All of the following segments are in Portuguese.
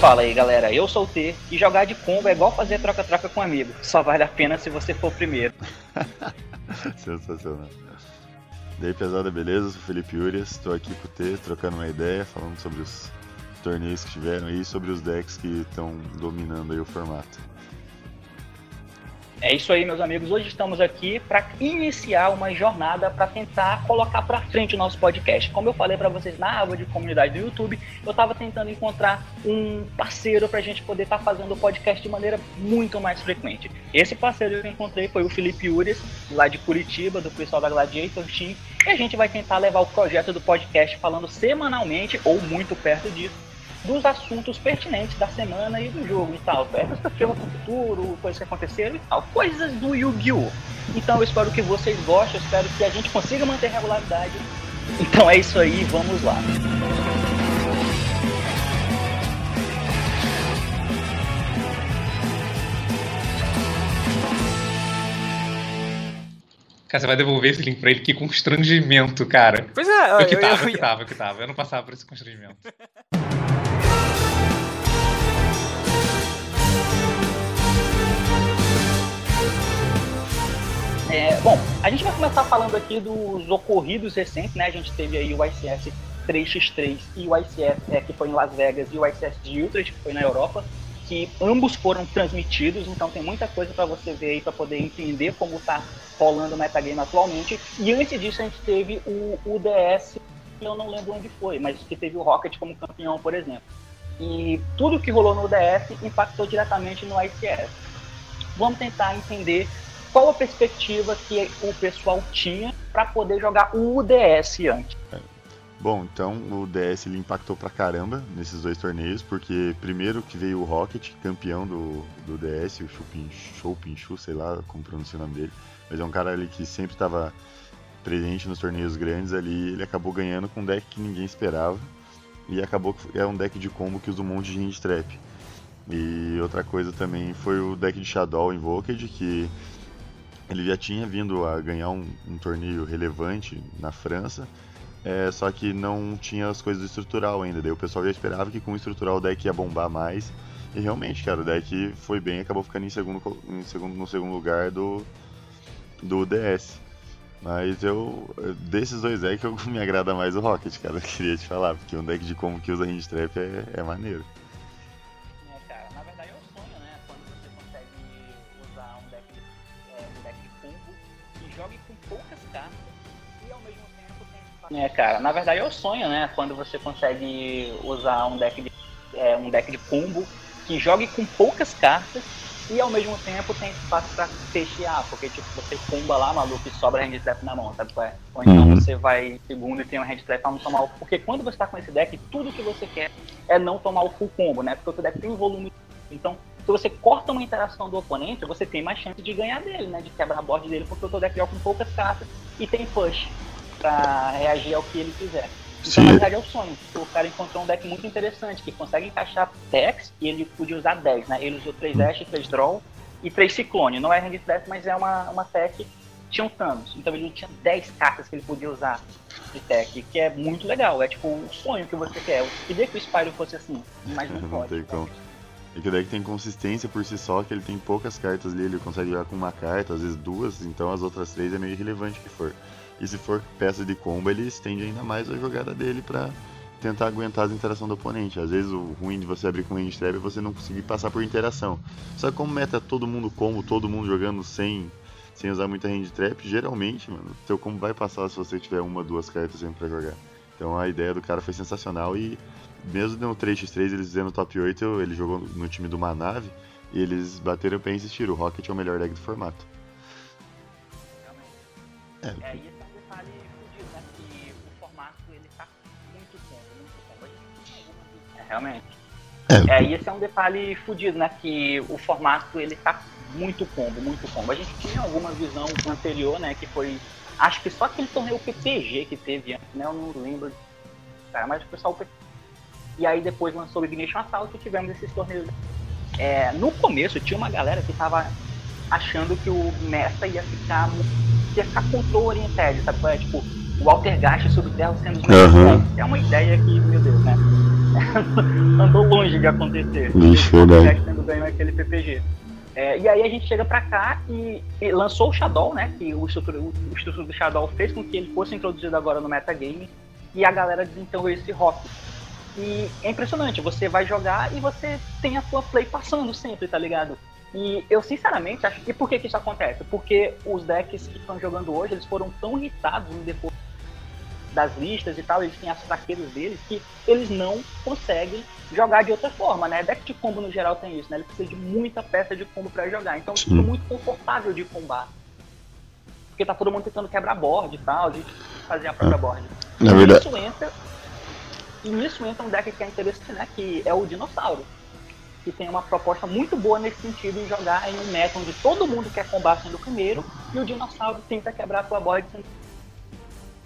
Fala aí, galera. Eu sou o T e jogar de combo é igual fazer troca-troca com um amigo. Só vale a pena se você for primeiro. Sensacional. E aí, pesada, beleza? Sou o Felipe Urias, estou aqui com o T, trocando uma ideia, falando sobre os torneios que tiveram aí e sobre os decks que estão dominando aí o formato. É isso aí, meus amigos. Hoje estamos aqui para iniciar uma jornada para tentar colocar para frente o nosso podcast. Como eu falei para vocês na aba de comunidade do YouTube, eu estava tentando encontrar um parceiro para a gente poder estar tá fazendo o podcast de maneira muito mais frequente. Esse parceiro que eu encontrei foi o Felipe Ures, lá de Curitiba, do pessoal da Gladiator Team, e a gente vai tentar levar o projeto do podcast falando semanalmente ou muito perto disso dos assuntos pertinentes da semana e do jogo e tal. Perspectiva para o futuro, coisas que aconteceram e tal. Coisas do Yu-Gi-Oh! Então eu espero que vocês gostem, eu espero que a gente consiga manter regularidade. Então é isso aí, vamos lá. Cara, você vai devolver esse link pra ele? Que constrangimento, cara. Pois é, eu, eu que tava, eu, eu, eu que tava, eu que tava. Eu não passava por esse constrangimento. É, bom, a gente vai começar falando aqui dos ocorridos recentes, né? A gente teve aí o ICS 3x3 e o ICS é, que foi em Las Vegas e o ICS de Utrecht, que foi na Europa, que ambos foram transmitidos, então tem muita coisa para você ver aí para poder entender como está rolando o metagame atualmente. E antes disso a gente teve o UDS, eu não lembro onde foi, mas que teve o Rocket como campeão, por exemplo. E tudo que rolou no UDS impactou diretamente no ICS. Vamos tentar entender qual a perspectiva que o pessoal tinha para poder jogar o UDS antes? Bom, então o DS ele impactou pra caramba nesses dois torneios, porque primeiro que veio o Rocket, campeão do, do DS, o Chupin, Chu, sei lá como pronuncia o nome dele, mas é um cara ali que sempre estava presente nos torneios grandes ali, ele acabou ganhando com um deck que ninguém esperava, e acabou que é um deck de combo que usa um monte de hand trap. E outra coisa também foi o deck de Shadow Invoked, que ele já tinha vindo a ganhar um, um torneio relevante na França, é, só que não tinha as coisas do estrutural ainda. Daí o pessoal já esperava que com o estrutural o deck ia bombar mais. E realmente, cara, o deck foi bem acabou ficando em segundo, em segundo, no segundo lugar do, do DS. Mas eu. Desses dois decks me agrada mais o Rocket, cara. Eu queria te falar, porque um deck de combo que usa Hand Trap é, é maneiro. É, cara, na verdade é o sonho, né? Quando você consegue usar um deck de, é, um deck de combo que jogue com poucas cartas e ao mesmo tempo tem espaço pra fechar, porque tipo, você comba lá, maluco, e sobra hand trap na mão, sabe qual é? Ou então uhum. você vai segundo e tem um hand trap pra não tomar o. Porque quando você tá com esse deck, tudo que você quer é não tomar o full combo, né? Porque o seu deck tem volume. Então, se você corta uma interação do oponente, você tem mais chance de ganhar dele, né? De quebrar a board dele, porque o seu deck joga com poucas cartas e tem push para reagir ao que ele quiser. Então, na verdade, é o sonho. O cara encontrou um deck muito interessante, que consegue encaixar decks, e ele podia usar 10, né? Ele usou 3 Dash, 3 Draw e 3 Ciclone. Não é Hand Death, mas é uma, uma tech tinha um Thanos. Então ele tinha 10 cartas que ele podia usar de tech, que é muito legal. É tipo o sonho que você quer. Eu queria que o Spyro fosse assim, mas não, não pode. Tem como. E que o deck tem consistência por si só, que ele tem poucas cartas ali, ele consegue jogar com uma carta, às vezes duas, então as outras três é meio irrelevante que for. E se for peça de combo, ele estende ainda mais a jogada dele para tentar aguentar as interações do oponente. Às vezes o ruim de você abrir com range trap é você não conseguir passar por interação. Só que como meta todo mundo combo, todo mundo jogando sem, sem usar muita range trap, geralmente, mano, seu combo vai passar se você tiver uma, duas cartas sempre pra jogar. Então a ideia do cara foi sensacional e mesmo no 3x3 eles dizendo top 8, ele jogou no time do Manave e eles bateram o pé e insistiram, o Rocket é o melhor deck do formato. É, é realmente. É, é, e esse é um detalhe fodido, né? Que o formato ele tá muito combo, muito combo. A gente tinha alguma visão anterior, né? Que foi. Acho que só aquele torneio PPG que teve antes, né? Eu não lembro. Cara, mas o pessoal. E aí depois lançou o Ignition Assault e tivemos esses torneios. É, no começo tinha uma galera que tava achando que o Mesta ia ficar. ia ficar control oriented, sabe? É, tipo, o Altergast Subterra sendo os uhum. É uma ideia que, meu Deus, né? Andou longe de acontecer. O. Jack tendo ganho aquele PPG. É, e aí a gente chega pra cá e, e lançou o Shadow, né? Que o estrutura, o, do Shadow fez com que ele fosse introduzido agora no metagame. E a galera desenterrou esse rock. E é impressionante, você vai jogar e você tem a sua play passando sempre, tá ligado? E eu sinceramente acho. E por que, que isso acontece? Porque os decks que estão jogando hoje, eles foram tão irritados no depois das listas e tal, eles têm as fraquezas deles, que eles não conseguem jogar de outra forma, né? Deck de combo no geral tem isso, né? Ele precisa de muita peça de combo para jogar. Então fica muito confortável de combar. Porque tá todo mundo tentando quebrar board e tal, de fazer a própria board. Na E verdade, nisso entra. E nisso entra um deck que é interessante, né? Que é o Dinossauro. Que tem uma proposta muito boa nesse sentido em jogar em um meta onde todo mundo quer combar sendo o primeiro e o dinossauro tenta quebrar a sua board sendo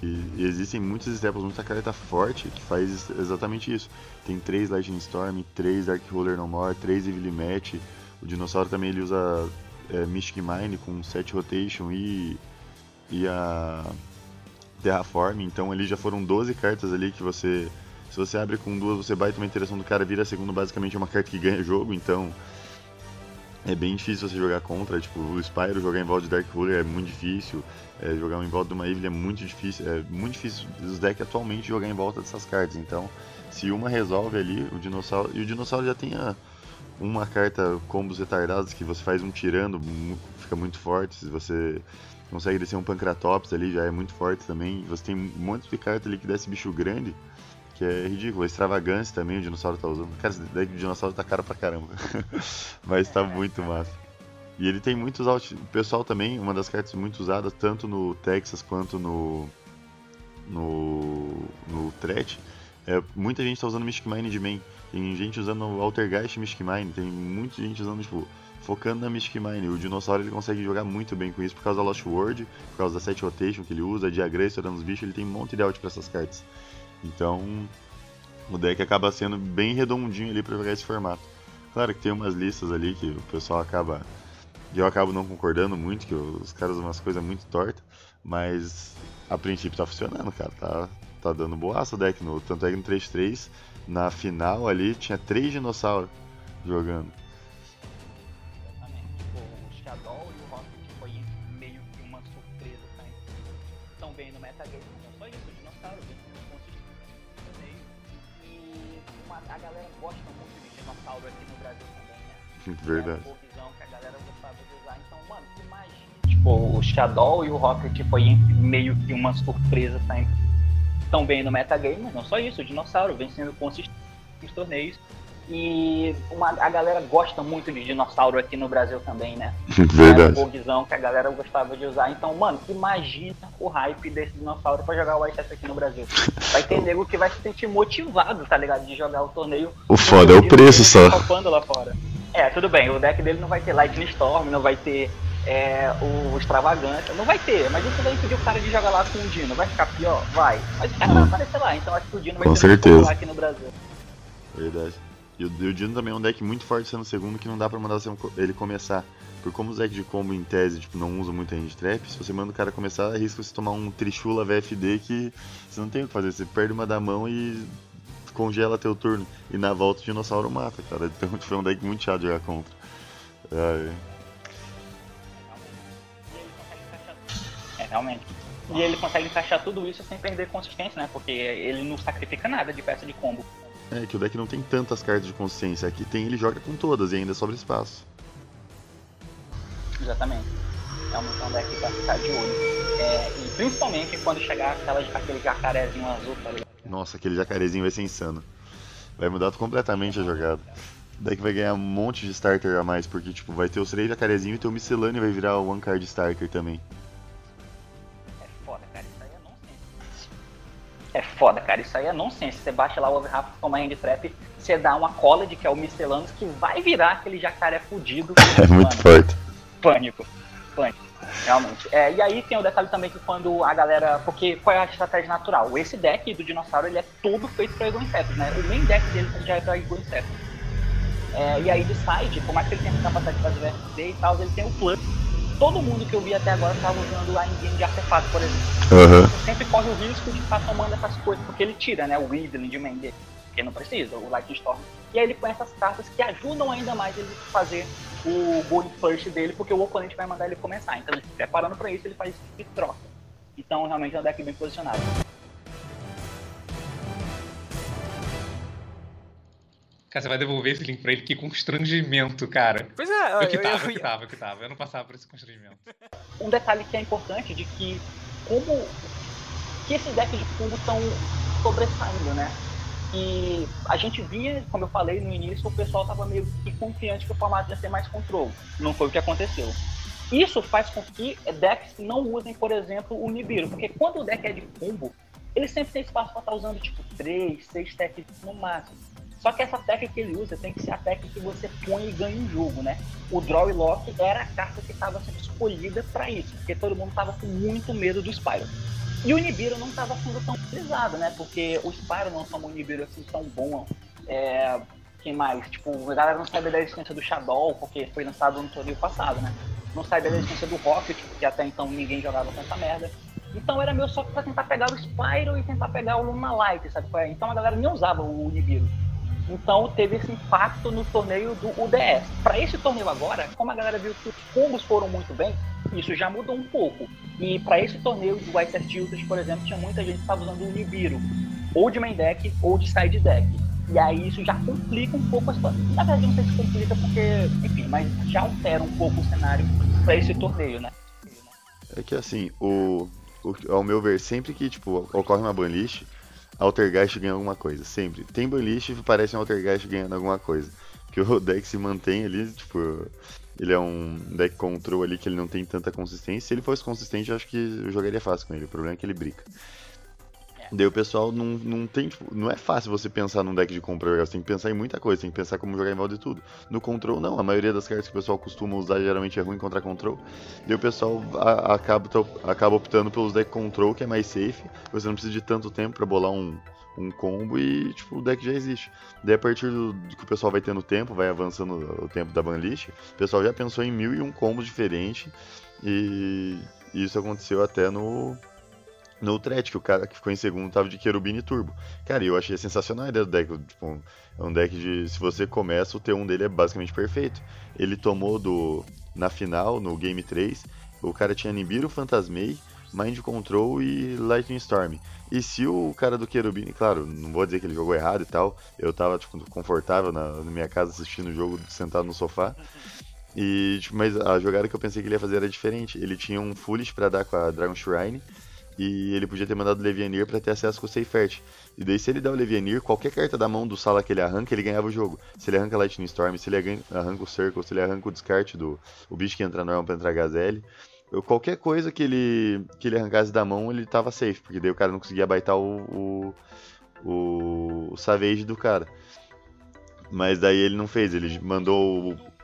E, e existem muitos staples, muita carta forte que faz exatamente isso. Tem três Lightning Storm, três Dark Roller No More, três Evil Match. O dinossauro também ele usa é, Mystic Mine com 7 Rotation e, e a Terraform. Então ali já foram 12 cartas ali que você. Se você abre com duas, você bate uma interação do cara, vira segundo, basicamente é uma carta que ganha jogo, então é bem difícil você jogar contra. Tipo, o Spyro jogar em volta de Dark Ruler é muito difícil. É, jogar em volta de uma Evil é muito difícil. É muito difícil os decks atualmente jogar em volta dessas cartas. Então, se uma resolve ali, o dinossauro. E o dinossauro já tem a- uma carta combos retardados que você faz um tirando, fica muito forte. Se você consegue descer um Pancratops ali, já é muito forte também. Você tem um monte de carta ali que desce bicho grande. Que é ridículo. Extravagância também o dinossauro tá usando. Cara, esse deck do dinossauro tá caro pra caramba. Mas tá muito massa. E ele tem muitos out... O pessoal também, uma das cartas muito usadas, tanto no Texas quanto no. no. no Threat. É, muita gente tá usando Mystic Mine de main. Tem gente usando Altergeist Mystic Mine. Tem muita gente usando, tipo, focando na Mystic Mine. O dinossauro ele consegue jogar muito bem com isso por causa da Lost World, por causa da set rotation que ele usa, de agressor estourando os bichos, ele tem um monte de out pra essas cartas. Então, o deck acaba sendo bem redondinho ali pra jogar esse formato. Claro que tem umas listas ali que o pessoal acaba. Eu acabo não concordando muito, que os caras usam umas coisas muito tortas, mas a princípio tá funcionando, cara. Tá, tá dando boaça o deck. No, tanto é que no 3-3, na final ali, tinha três dinossauros jogando. Verdade. Era uma visão que a galera gostava de usar. Então, mano, imagina. Tipo, o Shadow e o Rocket foi meio que uma surpresa, tá? Estão bem no metagame, mas não só isso, o dinossauro vem sendo consistente nos torneios. E uma, a galera gosta muito de dinossauro aqui no Brasil também, né? Um Verdade. bugzão que a galera gostava de usar. Então, mano, imagina o hype desse dinossauro pra jogar o ICS aqui no Brasil. Vai ter nego que vai se sentir motivado, tá ligado? De jogar o torneio. O foda é o preço só. Topando lá fora. É, tudo bem, o deck dele não vai ter Lightning Storm, não vai ter é, o Extravagância, não vai ter, mas isso vai impedir o cara de jogar lá com o Dino. Vai ficar pior? Vai. Mas o cara vai aparecer lá, então acho que o Dino vai Com ser certeza. aqui no Brasil. Verdade. E o, e o Dino também é um deck muito forte sendo segundo que não dá pra mandar ele começar. Por como os decks de combo em tese tipo, não usam muito hand trap, se você manda o cara começar, arrisca você tomar um Trishula VFD que você não tem o que fazer. Você perde uma da mão e congela teu turno. E na volta o dinossauro mata, cara. Então foi um deck muito chato de jogar contra. Ai, É, realmente. E ele consegue encaixar tudo isso sem perder consistência, né? Porque ele não sacrifica nada de peça de combo. É que o deck não tem tantas cartas de consciência. Aqui tem, ele joga com todas e ainda sobra espaço. Exatamente. Realmente é um deck pra ficar de olho. É, e principalmente quando chegar aquelas, aquele jacarezinho azul, tá ligado? Nossa, aquele jacarezinho vai ser insano. Vai mudar completamente a jogada. O deck vai ganhar um monte de starter a mais, porque tipo, vai ter os três jacarezinhos e teu miscelâneo vai virar o One Card Starter também. É foda, cara. Isso aí é nonsense. É foda, cara. Isso aí é nonsense. Você baixa lá o Overrap com uma hand trap, você dá uma college, que é o Miscellaneous, que vai virar aquele jacaré fudido. É muito forte. Pânico. Pânico. Realmente. É, e aí tem o detalhe também que quando a galera. Porque qual é a estratégia natural? Esse deck do dinossauro ele é todo feito pra Eagle Insetos, né? O main deck dele já é pra Eagle Insetos. É, e aí de side, por mais que ele tenha capacidade de fazer VFD e tal, ele tem o plus. Todo mundo que eu vi até agora tava usando a engine de artefato, por exemplo. Você sempre corre o risco de estar tomando essas coisas, porque ele tira, né? O Weedling de main dele. Porque não precisa, o Lightning Storm. E aí ele põe essas cartas que ajudam ainda mais ele a fazer o Gold First dele, porque o oponente vai mandar ele começar. Então, ele preparando para isso, ele faz de troca. Então, realmente é um deck bem posicionado. Cara, você vai devolver esse link pra ele, que constrangimento, cara. Pois é, eu que eu, tava, eu, eu que tava, eu que tava. Eu não passava por esse constrangimento. Um detalhe que é importante de que como que esses decks de fundo estão sobressaindo, né? E a gente via, como eu falei no início, o pessoal estava meio que confiante que o formato ia ter mais controle. Não foi o que aconteceu. Isso faz com que decks não usem, por exemplo, o Nibiru, porque quando o deck é de combo, ele sempre tem espaço para estar tá usando tipo 3, 6 técnicas no máximo. Só que essa técnica que ele usa tem que ser a técnica que você põe e ganha um jogo, né? O Draw e Lock era a carta que estava sendo escolhida para isso, porque todo mundo estava com muito medo do Spyro. E o Nibiru não estava sendo tão utilizado, né? Porque o Spyro não tomou um Nibiru assim tão bom. É... Quem mais? Tipo, a galera não sabe da existência do Shadow, porque foi lançado no torneio passado, né? Não sabe da existência do Rocket, porque até então ninguém jogava tanta merda. Então era meu só pra tentar pegar o Spyro e tentar pegar o Luna Light, sabe? Então a galera nem usava o Nibiru. Então teve esse impacto no torneio do UDS. Para esse torneio agora, como a galera viu que os combos foram muito bem, isso já mudou um pouco. E para esse torneio do White Tilted, por exemplo, tinha muita gente que estava usando o Nibiru, ou de main deck ou de side deck. E aí isso já complica um pouco a situação. Na verdade, não sei se complica porque, enfim, mas já altera um pouco o cenário para esse torneio, né? É que assim, o, o, ao meu ver, sempre que tipo, ocorre uma banlist, Altergeist ganha alguma coisa, sempre. Tem banlist parece um Altergeist ganhando alguma coisa. Que o deck se mantém ali, tipo, ele é um deck control ali que ele não tem tanta consistência. Se ele fosse consistente, eu acho que eu jogaria fácil com ele. O problema é que ele brinca. Daí o pessoal não, não tem, tipo, não é fácil você pensar num deck de compra, você tem que pensar em muita coisa, tem que pensar como jogar em volta de tudo. No control não, a maioria das cartas que o pessoal costuma usar geralmente é ruim contra control. Daí o pessoal a, acaba, acaba optando pelos deck control, que é mais safe, você não precisa de tanto tempo para bolar um, um combo e tipo, o deck já existe. Daí a partir do, do, que o pessoal vai tendo tempo, vai avançando o tempo da banlist, o pessoal já pensou em mil e um combos diferentes e isso aconteceu até no no thread, que o cara que ficou em segundo tava de Cherubini Turbo. Cara, eu achei sensacional a ideia do deck. Tipo, é um deck de. Se você começa, o T1 dele é basicamente perfeito. Ele tomou do. Na final, no Game 3, o cara tinha Nibiru, Fantasmei, Mind Control e Lightning Storm. E se o cara do Cherubini, claro, não vou dizer que ele jogou errado e tal, eu tava tipo, confortável na, na minha casa assistindo o jogo sentado no sofá. E, tipo, mas a jogada que eu pensei que ele ia fazer era diferente. Ele tinha um Foolish para dar com a Dragon Shrine e ele podia ter mandado o Levianir para ter acesso com o Seifert. E daí, se ele der o Levianir, qualquer carta da mão do Sala que ele arranca, ele ganhava o jogo. Se ele arranca Lightning Storm, se ele arranca o Circle, se ele arranca o descarte do o bicho que entra normal para entrar Gazelle. Qualquer coisa que ele, que ele arrancasse da mão, ele tava safe, porque daí o cara não conseguia baitar o, o, o, o Savage do cara. Mas daí ele não fez, ele mandou o.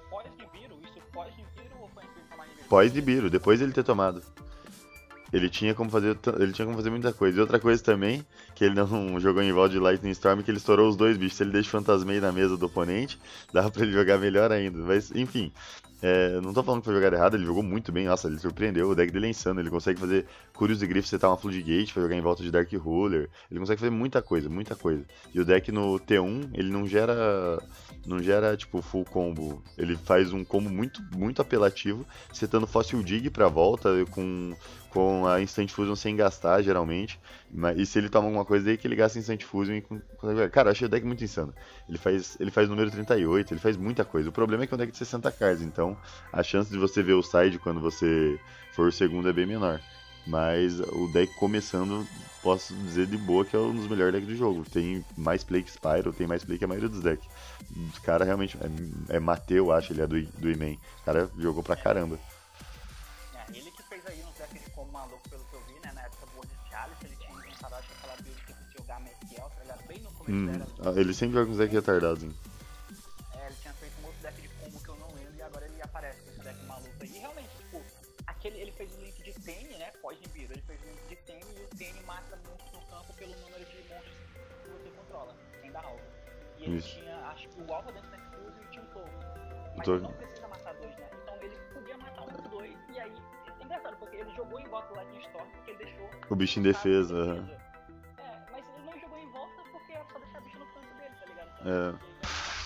Pós de Biro, depois ele ter tomado. Ele tinha como fazer, ele tinha como fazer muita coisa. E outra coisa também, que ele não jogou em volta de Lightning Storm, que ele estourou os dois bichos. Se ele deixa Fantasmei na mesa do oponente, dava pra ele jogar melhor ainda. Mas, enfim, é, não tô falando que foi jogar errado, ele jogou muito bem, nossa, ele surpreendeu, o deck dele é insano, ele consegue fazer Curious e Griff setar uma Floodgate pra jogar em volta de Dark Ruler, ele consegue fazer muita coisa, muita coisa. E o deck no T1, ele não gera, não gera, tipo, full combo, ele faz um combo muito, muito apelativo, setando Fossil Dig pra volta, com, com a Instant Fusion sem gastar, geralmente, e se ele toma alguma coisa daí que ele gasta Instant Fusion e... Cara, achei o deck muito insano. Ele faz, ele faz número 38, ele faz muita coisa. O problema é que é um deck de 60 cards, então a chance de você ver o side quando você for o segundo é bem menor. Mas o deck começando, posso dizer de boa que é um dos melhores decks do jogo. Tem mais play que Spyro, tem mais play que a maioria dos decks. O cara realmente é, é Mateu, acho, ele é do, do E-Man. O cara jogou pra caramba. Hum, dela. Ele sempre joga uns decks retardados, hein? aquele, ele fez o link de Tene, né? Pós-Nibiru. Ele fez o link de Tene e o Tene mata monstros no campo pelo número de monstros que você controla, sem dar alvo. E ele Isso. tinha, acho que o alvo dentro da Fuse e tinha um touro. Mas ele não precisa matar dois, né? Então ele podia matar um dos dois. E aí, é engraçado, porque ele jogou em volta do Lightning Storm porque ele deixou. O bicho em defesa. É, ele não em volta É.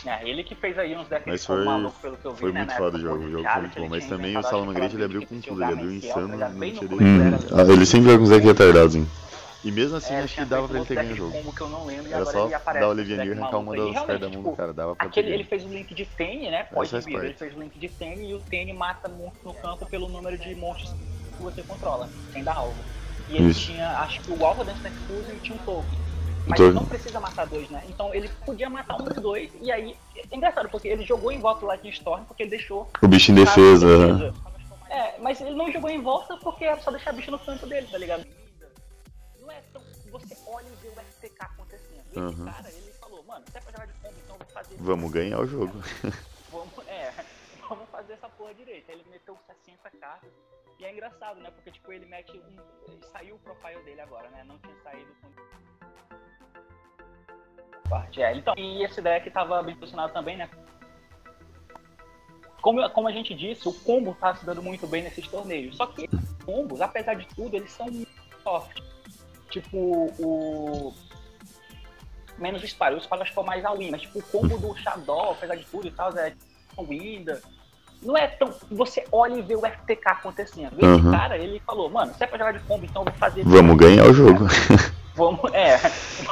É, ele que fez aí uns decks Mas foi, maluco, pelo que eu vi, foi né, muito na foda o jogo, do o jogo foi muito bom. Mas também o Salamangrete aquela ele abriu com tudo, ele abriu insano, não Hum, ah, ele sempre joga uns decks retardados, hein? E mesmo assim, É, acho que dava pra ele ter ganho o jogo. que eu não lembro, Era só dar o Levianir e arrancar uma das cartas da mão do tipo, cara, dava pra Aquele, ter ele fez o link de Tene, né? Pós faz vida. Ele fez o link de Tene e o Tene mata monstro no campo pelo número de monstros que você controla, sem dar alvo. E ele Isso. tinha, acho que o alvo dentro da Fusion e tinha um token. Mas ele não precisa matar dois, né? Então ele podia matar um dos dois, e aí. É engraçado, porque ele jogou em volta do Lightning Storm porque ele deixou. O bicho em o defesa. É, mas ele não jogou em volta porque era só deixar bicho no canto dele, tá ligado? Não é tão. Você olha e vê o FTK acontecendo. E esse Uhum. cara, ele falou, mano, se é pra jogar de combo, então eu vou fazer. Vamos ganhar o jogo. Vamos, é, vamos fazer essa porra direito. Aí ele meteu 60 cartas. E é engraçado, né? Porque, tipo, ele mete um. Saiu o profile dele agora, né? Não tinha saído com. Parte, é, então. E esse deck tava bem posicionado também, né? Como, como a gente disse, o combo tá se dando muito bem nesses torneios. Só que esses combos, apesar de tudo, eles são muito soft. Tipo, o. Menos o Spyro. O Spyro acho que foi mais a win, mas tipo, o combo do Shadow, apesar de tudo e tal, é Winda. Não é tão. Você olha e vê o FTK acontecendo. Esse Uhum. cara, ele falou, mano, se é pra jogar de combo, então eu vou fazer. Vamos ganhar o jogo. Vamos, é,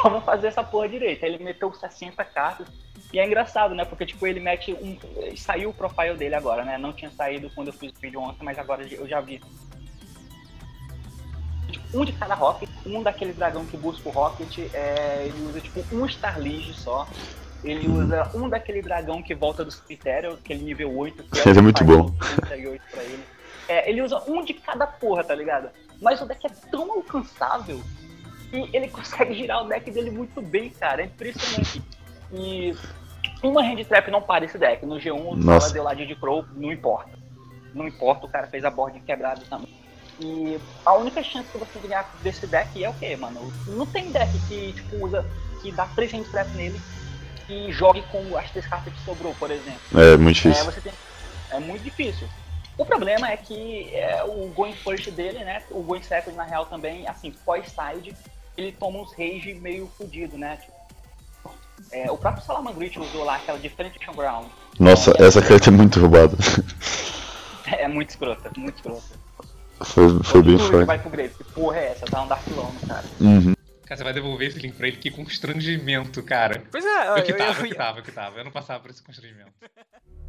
vamos fazer essa porra direito. Aí ele meteu 60 cartas. E é engraçado, né? Porque, tipo, ele mete um. Saiu o profile dele agora, né? Não tinha saído quando eu fiz o vídeo ontem, mas agora eu já vi. Tipo, Um de cada rocket, um daquele dragão que busca o rocket, é, ele usa tipo um Starlige só. Ele usa um daquele dragão que volta do cemitério, aquele nível 8. Que Ele é que muito bom. o 38 pra ele. É, ele usa um de cada porra, tá ligado? Mas o deck é tão alcançável e ele consegue girar o deck dele muito bem, cara. É impressionante. E uma hand trap não para esse deck. No G1 o Nossa. Sala deu lá de Crow, não importa. Não importa, o cara fez a board quebrada também. E a única chance que você ganhar desse deck é o quê, mano? Não tem deck que tipo, usa, que dá três hand trap nele e jogue com as três cartas que sobrou, por exemplo. É muito É, difícil. você tem... é muito difícil. O problema é que é, o going first dele, né? O going second, na real, também, assim, pós-side, ele toma uns rage meio fudido, né? Tipo, é, o próprio Salamangreat usou lá aquela Differentiation Ground. Nossa, É, essa carta é muito roubada. É muito escrota, muito escrota. Foi, foi bem forte. vai pro Graves. Que porra é essa? Dá um Dark Lone, cara. Uhum. Cara, você vai devolver esse link pra ele, que constrangimento, cara. Pois é, Eu eu, que eu, tava, eu eu, que tava, eu que tava. Eu não passava por esse constrangimento.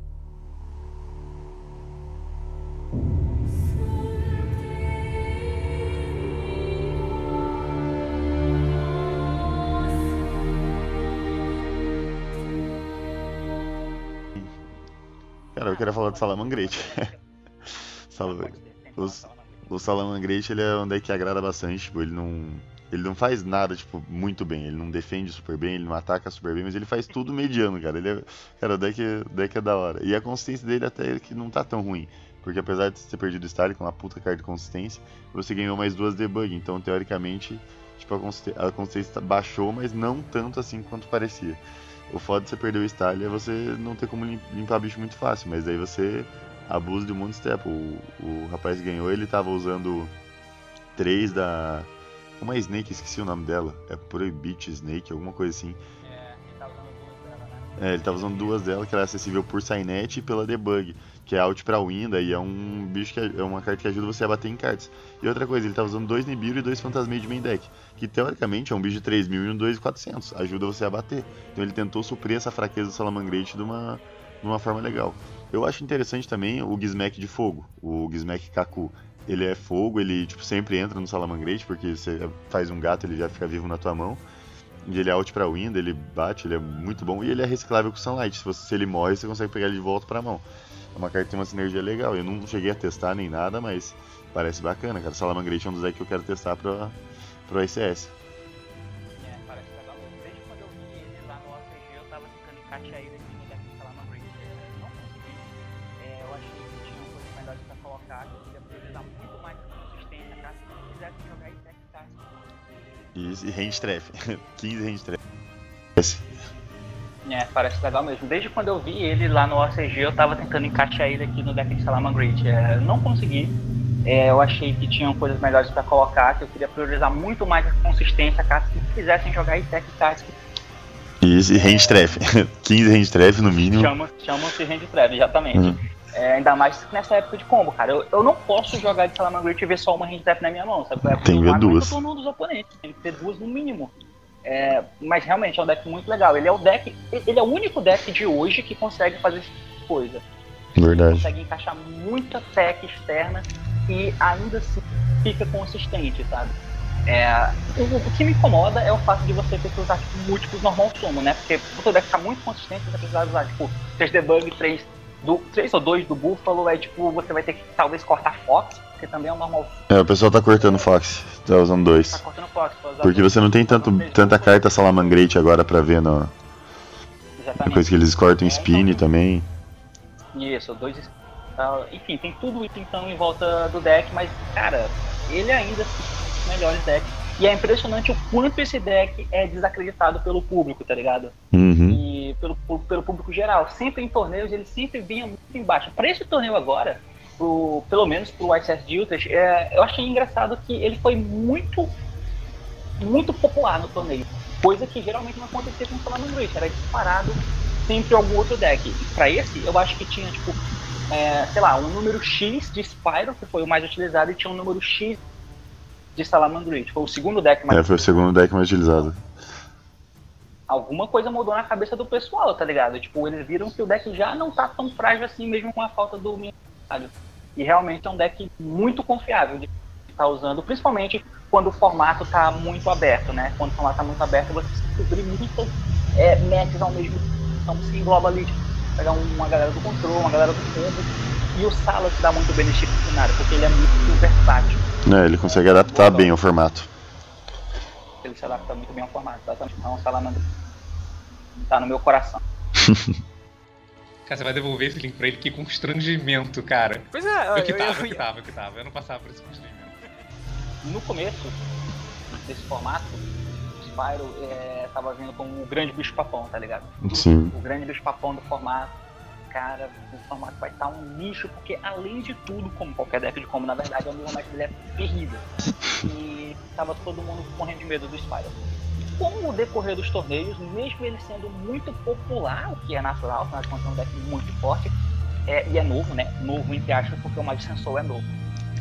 eu queria falar do Salamangrete. Salam- os- O Salamangrete ele é um deck que agrada bastante, tipo, ele não. Ele não faz nada, tipo, muito bem. Ele não defende super bem, ele não ataca super bem, mas ele faz tudo mediano, cara. Ele é, cara, o deck, o deck é da hora. E a consistência dele até que não tá tão ruim. Porque apesar de você ter perdido o Style com uma puta carta de consistência, você ganhou mais duas debug. Então, teoricamente, tipo, a consistência baixou, mas não tanto assim quanto parecia. O foda de você perder o Style é você não ter como lim- limpar bicho muito fácil, mas daí você abusa de um monte de step. O, o rapaz ganhou, ele tava usando três da. Uma Snake, esqueci o nome dela. É Prohibit Snake, alguma coisa assim. É, ele tá usando duas dela, né? É, ele tava usando duas dela, que era acessível por Signet e pela Debug, que é out pra Winda e é um bicho que é uma carta que ajuda você a bater em cartas. E outra coisa, ele tava usando dois Nibiru e dois Fantasmei de main deck, que teoricamente é um bicho de 3000 e um 2400, ajuda você a bater. Então ele tentou suprir essa fraqueza do Salamangrate de uma, de uma forma legal. Eu acho interessante também o Gizmek de fogo, o Gizmek Kaku. Ele é fogo, ele tipo, sempre entra no Salamangrate, porque você faz um gato, ele já fica vivo na tua mão. E ele é out pra Wind, ele bate, ele é muito bom. E ele é reciclável com Sunlight. Se, você, se ele morre, você consegue pegar ele de volta pra mão. É uma carta que tem uma sinergia legal. Eu não cheguei a testar nem nada, mas parece bacana, cara. Salamangrate é um dos decks que eu quero testar pra, pro ICS. É, parece legal mesmo. Desde quando eu vi ele lá no OCG, eu tava tentando encaixar ele aqui no deck de Salamangreat. É, Não consegui. É, eu achei que tinha coisas melhores pra colocar, que precisar muito mais consistência, caso eu quisesse jogar em deck tático. E, e range trap. 15 range trap. É, parece legal mesmo. Desde quando eu vi ele lá no OCG, eu tava tentando encaixar ele aqui no deck de Salamangreat. É, não consegui. É, eu achei que tinham coisas melhores pra colocar, que eu queria priorizar muito mais a consistência, caso que quisessem jogar em deck. Isso, e range treff. 15 range treff no mínimo. Chama-se chama range treff, exatamente. Uhum. É, ainda mais nessa época de combo, cara. Eu, eu não posso jogar de Salamangreat e ver só uma range trap na minha mão, sabe? É tem que ver duas. Eu dos oponentes, tem que ter duas no mínimo. É, mas realmente é um deck muito legal. Ele é o deck. Ele é o único deck de hoje que consegue fazer essa tipo coisa. Verdade. Ele consegue encaixar muita tech externa e ainda assim fica consistente, sabe? É, o, o, que me incomoda é o fato de você ter que usar tipo, múltiplos normal sumo, né? Porque o teu deck ficar muito consistente, você precisa usar tipo 3 debug, 3 do 3 ou 2 do Buffalo, é tipo, você vai ter que talvez cortar Fox, que também é um normal. É, o pessoal tá cortando Fox, tá usando dois. Tá cortando Fox, Porque você não tem tanto, tanta carta Salamangreat agora pra ver no. Exatamente. Depois que eles cortam é, Spin então, também. Isso, dois. Uh, enfim, tem tudo isso então em volta do deck, mas cara, ele ainda é melhores decks. E é impressionante o quanto esse deck é desacreditado pelo público, tá ligado? Uhum. E pelo, pelo público geral. Sempre em torneios ele sempre vinha muito embaixo. Para esse torneio agora, pro, pelo menos pro Sets de Utrecht, é, eu achei engraçado que ele foi muito muito popular no torneio. Coisa que geralmente não acontecia com o Salamandra era disparado sempre algum outro deck. E pra esse, eu acho que tinha, tipo, é, sei lá, um número X de Spyro, que foi o mais utilizado, e tinha um número X de Salamandra Foi o segundo deck mais É, foi o segundo deck mais utilizado. Alguma coisa mudou na cabeça do pessoal, tá ligado? Tipo, eles viram que o deck já não tá tão frágil assim, mesmo com a falta do e realmente é um deck muito confiável de estar tá usando, principalmente quando o formato está muito aberto, né? Quando o formato está muito aberto, você descobrir muitas é, matches ao mesmo tempo. Então se engloba ali, tipo, pegar uma galera do controle, uma galera do combo. E o Sala te dá muito benefício no cenário, porque ele é muito versátil. É, ele consegue adaptar bem o formato. Ele se adapta muito bem ao formato, exatamente. Então o Salamandra tá no meu coração. Cara, você vai devolver esse link pra ele, que constrangimento, cara. Pois é, eu, eu que tava, eu, eu, que tava, eu que tava. Eu não passava por esse constrangimento. No começo desse formato, o Spyro é, tava vindo como o grande bicho papão, tá ligado? Sim. O grande bicho papão do formato. Cara, o formato vai estar um nicho, porque além de tudo, como qualquer deck de combo, na verdade, o movimento dele é terrível. E tava todo mundo morrendo de medo do Spyro com o decorrer dos torneios, mesmo ele sendo muito popular, o que é natural, afinal de contas é um deck muito forte, é, e é novo, né? Novo entre aspas, porque o Magic Sensor é novo.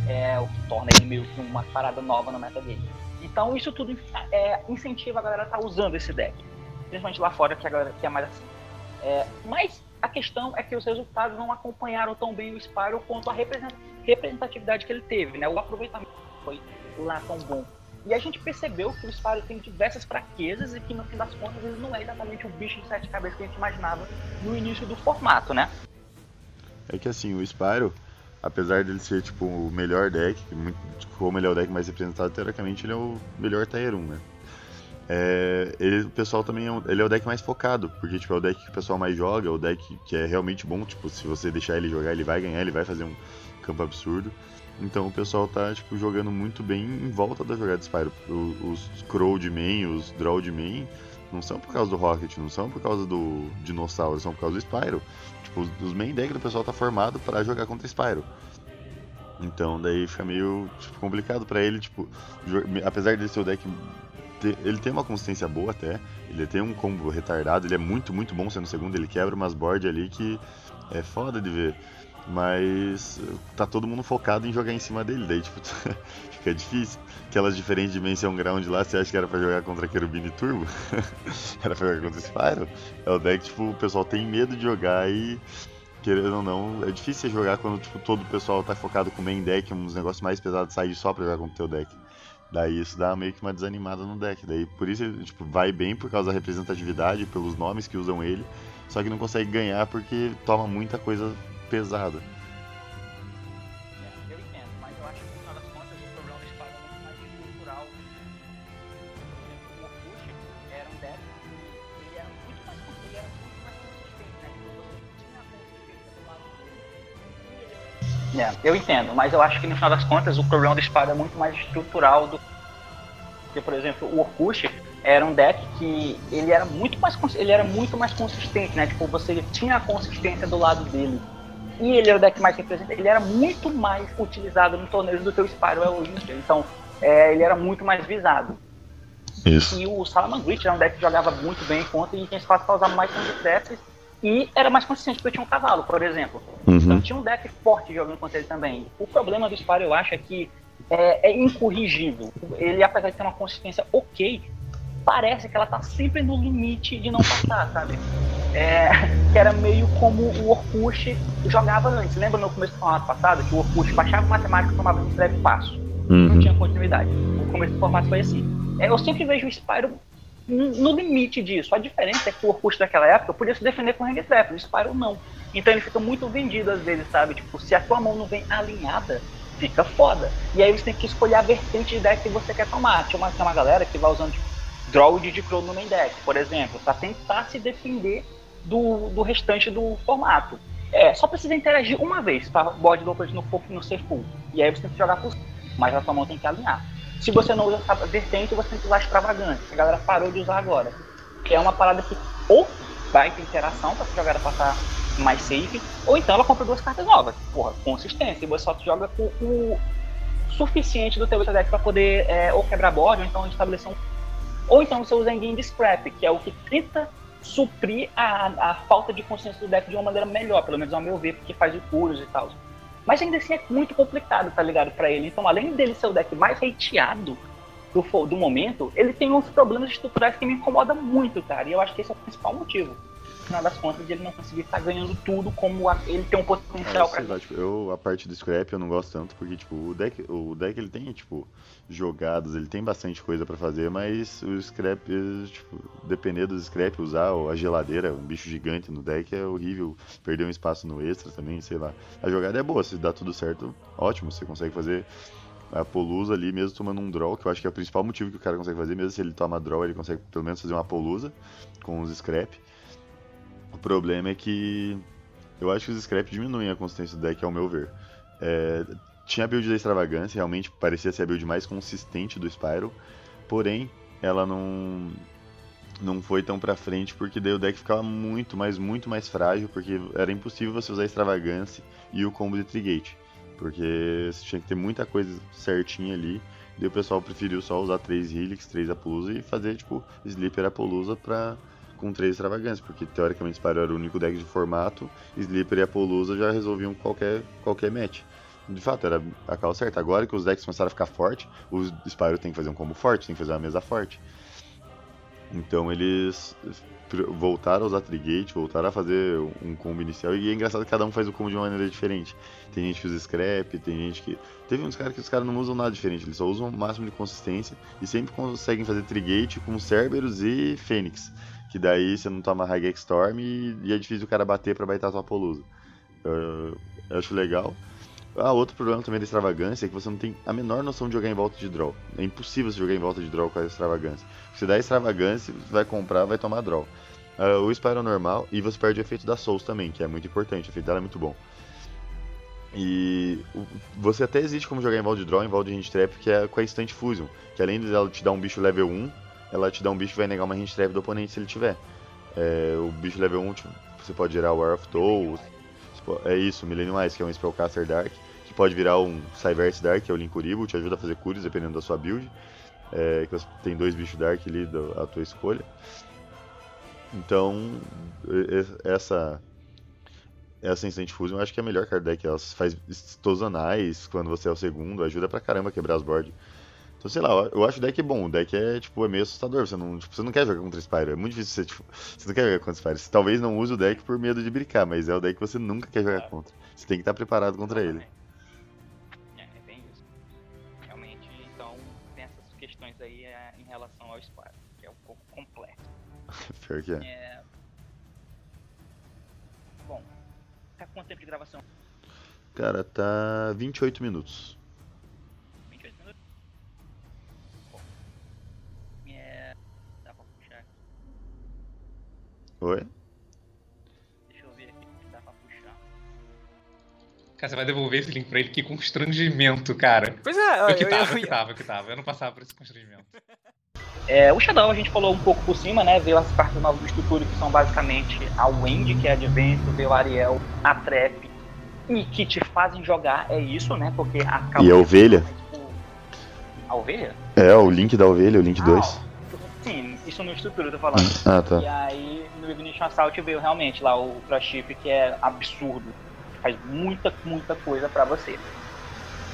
É, o que torna ele meio que uma parada nova no metagame. Então isso tudo é, incentiva a galera a estar tá usando esse deck. Principalmente lá fora, que, a galera, que é mais assim. É, mas a questão é que os resultados não acompanharam tão bem o Spyro quanto a representatividade que ele teve, né? O aproveitamento foi lá tão bom. E a gente percebeu que o Spyro tem diversas fraquezas e que no fim das contas ele não é exatamente o bicho de sete cabeças que a gente imaginava no início do formato, né? É que assim, o Spyro, apesar dele ser tipo o melhor deck, muito, tipo, o melhor deck mais representado, teoricamente ele é o melhor Tier 1, né? É, ele, o pessoal também é, um, ele é o deck mais focado, porque tipo, é o deck que o pessoal mais joga, é o deck que é realmente bom, tipo, se você deixar ele jogar, ele vai ganhar, ele vai fazer um campo absurdo. Então o pessoal tá tipo, jogando muito bem em volta da jogada de Spyro. Os, Crow de main, os Draw de main, não são por causa do Rocket, não são por causa do Dinossauro, são por causa do Spyro. Tipo, os main deck do pessoal tá formado para jogar contra Spyro. Então daí fica meio tipo, complicado para ele, tipo, apesar de ser o deck ele tem uma consistência boa até, ele tem um combo retardado, ele é muito, muito bom sendo segundo, ele quebra umas boards ali que é foda de ver. Mas tá todo mundo focado em jogar em cima dele, daí tipo, fica difícil. Aquelas diferentes dimensão ground lá, você acha que era pra jogar contra Querubini Turbo? era pra jogar contra Spyro? É o deck, tipo, o pessoal tem medo de jogar e, querendo ou não, é difícil jogar quando tipo, todo o pessoal tá focado com o main deck, uns negócios mais pesados, sair só pra jogar contra o teu deck. Daí isso dá meio que uma desanimada no deck. Daí por isso ele tipo, vai bem por causa da representatividade, pelos nomes que usam ele, só que não consegue ganhar porque toma muita coisa pesada. É, eu entendo, mas eu acho que no final das contas o problema do espada é muito mais estrutural. O Orkush era um deck que ele era muito mais, ele era muito mais consistente, né? Tipo, você tinha a consistência do lado dele. É, eu entendo, mas eu acho que no final das contas o problema do espada é muito mais estrutural do que, por exemplo, o Orkush era um deck que ele era muito mais ele era muito mais consistente, né? Tipo, você tinha a consistência do lado dele e ele era o deck mais representativo. Ele era muito mais utilizado no torneio do que o Spyro é hoje em dia. Então, é, ele era muito mais visado. Isso. E o Salamangreat era um deck que jogava muito bem contra e tinha espaço para usar mais Thundercraft e era mais consistente porque tinha um cavalo, por exemplo. Uhum. Então tinha um deck forte jogando contra ele também. O problema do Spyro, eu acho, é que é, é incorrigível. Ele, apesar de ter uma consistência ok, parece que ela tá sempre no limite de não passar, sabe? É, que era meio como o Orkut jogava antes. Lembra no começo do formato passado que o Orkut baixava matemática e tomava um breve passo? Não Uhum. tinha continuidade. O começo do formato foi assim. É, eu sempre vejo o Spyro no limite disso. A diferença é que o Orkut daquela época podia se defender com Hang Trap, o Spyro não. Então ele fica muito vendido às vezes, sabe? Tipo, se a tua mão não vem alinhada, fica foda. E aí você tem que escolher a vertente de deck que você quer tomar. Tinha uma, tem uma galera que vai usando tipo, draw de Crow no main deck, por exemplo, pra tentar se defender do, do restante do formato. É, só precisa interagir uma vez para bode do no no ser full. E aí você tem que jogar por mas a sua mão tem que alinhar. Se você não usa essa vertente, você tem que usar extravagante. A galera parou de usar agora. Que é uma parada que ou vai ter interação pra jogada passar mais safe, ou então ela compra duas cartas novas. Porra, consistência. E você só joga com o suficiente do teu deck pra poder é, ou quebrar board, ou então estabelecer um. Ou então você usa Engine de Scrap, que é o que tenta suprir a, a falta de consciência do deck de uma maneira melhor, pelo menos ao meu ver, porque faz curos e tal. Mas ainda assim é muito complicado, tá ligado, pra ele. Então, além dele ser o deck mais hateado do, do momento, ele tem uns problemas estruturais que me incomodam muito, cara. E eu acho que esse é o principal motivo. Final das contas, ele não conseguir estar ganhando tudo como a- ele tem um potencial pra sei lá, tipo, eu, a parte do scrap eu não gosto tanto, porque, tipo, o deck, o deck ele tem, tipo, jogadas, ele tem bastante coisa pra fazer, mas o scrap, tipo, depender do scrap, usar a geladeira, um bicho gigante no deck é horrível, perder um espaço no extra também, sei lá. A jogada é boa, se dá tudo certo, ótimo, você consegue fazer a polusa ali mesmo tomando um draw, que eu acho que é o principal motivo que o cara consegue fazer, mesmo se ele toma draw, ele consegue pelo menos fazer uma polusa com os scrap. O problema é que eu acho que os scrap diminuem a consistência do deck, ao meu ver. É, tinha a build da extravagância, realmente parecia ser a build mais consistente do Spyro, porém ela não não foi tão pra frente porque daí o deck ficava muito, mas muito mais frágil, porque era impossível você usar extravagância e o combo de Trigate, porque você tinha que ter muita coisa certinha ali. Daí o pessoal preferiu só usar três Helix, três Apollousa e fazer tipo Sleeper Apollousa pra com três extravagâncias, porque teoricamente Spyro era o único deck de formato, Sleeper e Apollousa já resolviam qualquer, qualquer match. De fato, era a causa certa. Agora que os decks começaram a ficar fortes, os Spyro tem que fazer um combo forte, tem que fazer uma mesa forte. Então eles voltaram a usar Trigate, voltaram a fazer um combo inicial, e é engraçado que cada um faz o combo de uma maneira diferente. Tem gente que usa Scrap, tem gente que. Teve uns caras que os caras não usam nada diferente, eles só usam o máximo de consistência e sempre conseguem fazer Trigate com Cerberus e Fênix. Que daí você não toma High Storm e, e é difícil o cara bater pra baitar sua polusa. Eu, eu acho legal. Ah, outro problema também da extravagância é que você não tem a menor noção de jogar em volta de draw. É impossível você jogar em volta de draw com a extravagância. Você dá extravagância, você vai comprar, vai tomar draw. Ah, o Spyro normal e você perde o efeito da Souls também, que é muito importante. O efeito dela é muito bom. E você até existe como jogar em Vault Draw, em Vault Hint Trap, que é com a Instant Fusion. Que além de ela te dar um bicho level 1, ela te dá um bicho que vai negar uma Hint Trap do oponente se ele tiver. É, o bicho level 1, tipo, você pode gerar o War of Toll, é isso, Millennium Ice, que é um Spellcaster Dark, que pode virar um Cyverse Dark, que é o Linkuribo, te ajuda a fazer cures dependendo da sua build. É, que você tem dois bichos Dark ali da a tua escolha. Então, essa essa Instant Fusion eu acho que é a melhor card deck. Ela faz Stozanais quando você é o segundo, ajuda pra caramba a quebrar as boards. Então, sei lá, eu acho o deck bom. O deck é, tipo, é meio assustador. Você não, tipo, você não quer jogar contra Spyro. É muito difícil você, tipo, você não quer jogar contra Spyro. Você talvez não use o deck por medo de brincar, mas é o deck que você nunca quer jogar contra. Você tem que estar preparado contra ele. É, é bem isso. Realmente, então, tem essas questões aí é, em relação ao Spyro, que é um pouco complexo. Pior que é. É... Bom, tá quanto tempo de gravação? Cara, tá 28 minutos. Oi? Deixa eu ver aqui se dá pra puxar. Cara, você vai devolver esse link pra ele? Que constrangimento, cara. Pois é, Eu eu, que eu, tava, eu eu, que tava, eu que tava. Eu não passava por esse constrangimento. É, o Shadow a gente falou um pouco por cima, né? Veio as cartas novas do estrutura que são basicamente a Wendy, que é a Advento, veio a Ariel, a Trap, e que te fazem jogar, é isso, né? Porque a E a ovelha? Tipo, a ovelha? É, o link da ovelha, o link Ah, 2. Isso no estrutura, eu tô falando. Ah, tá. E aí no Ignition Assault veio realmente lá o Chip, que é absurdo. Faz muita, muita coisa pra você.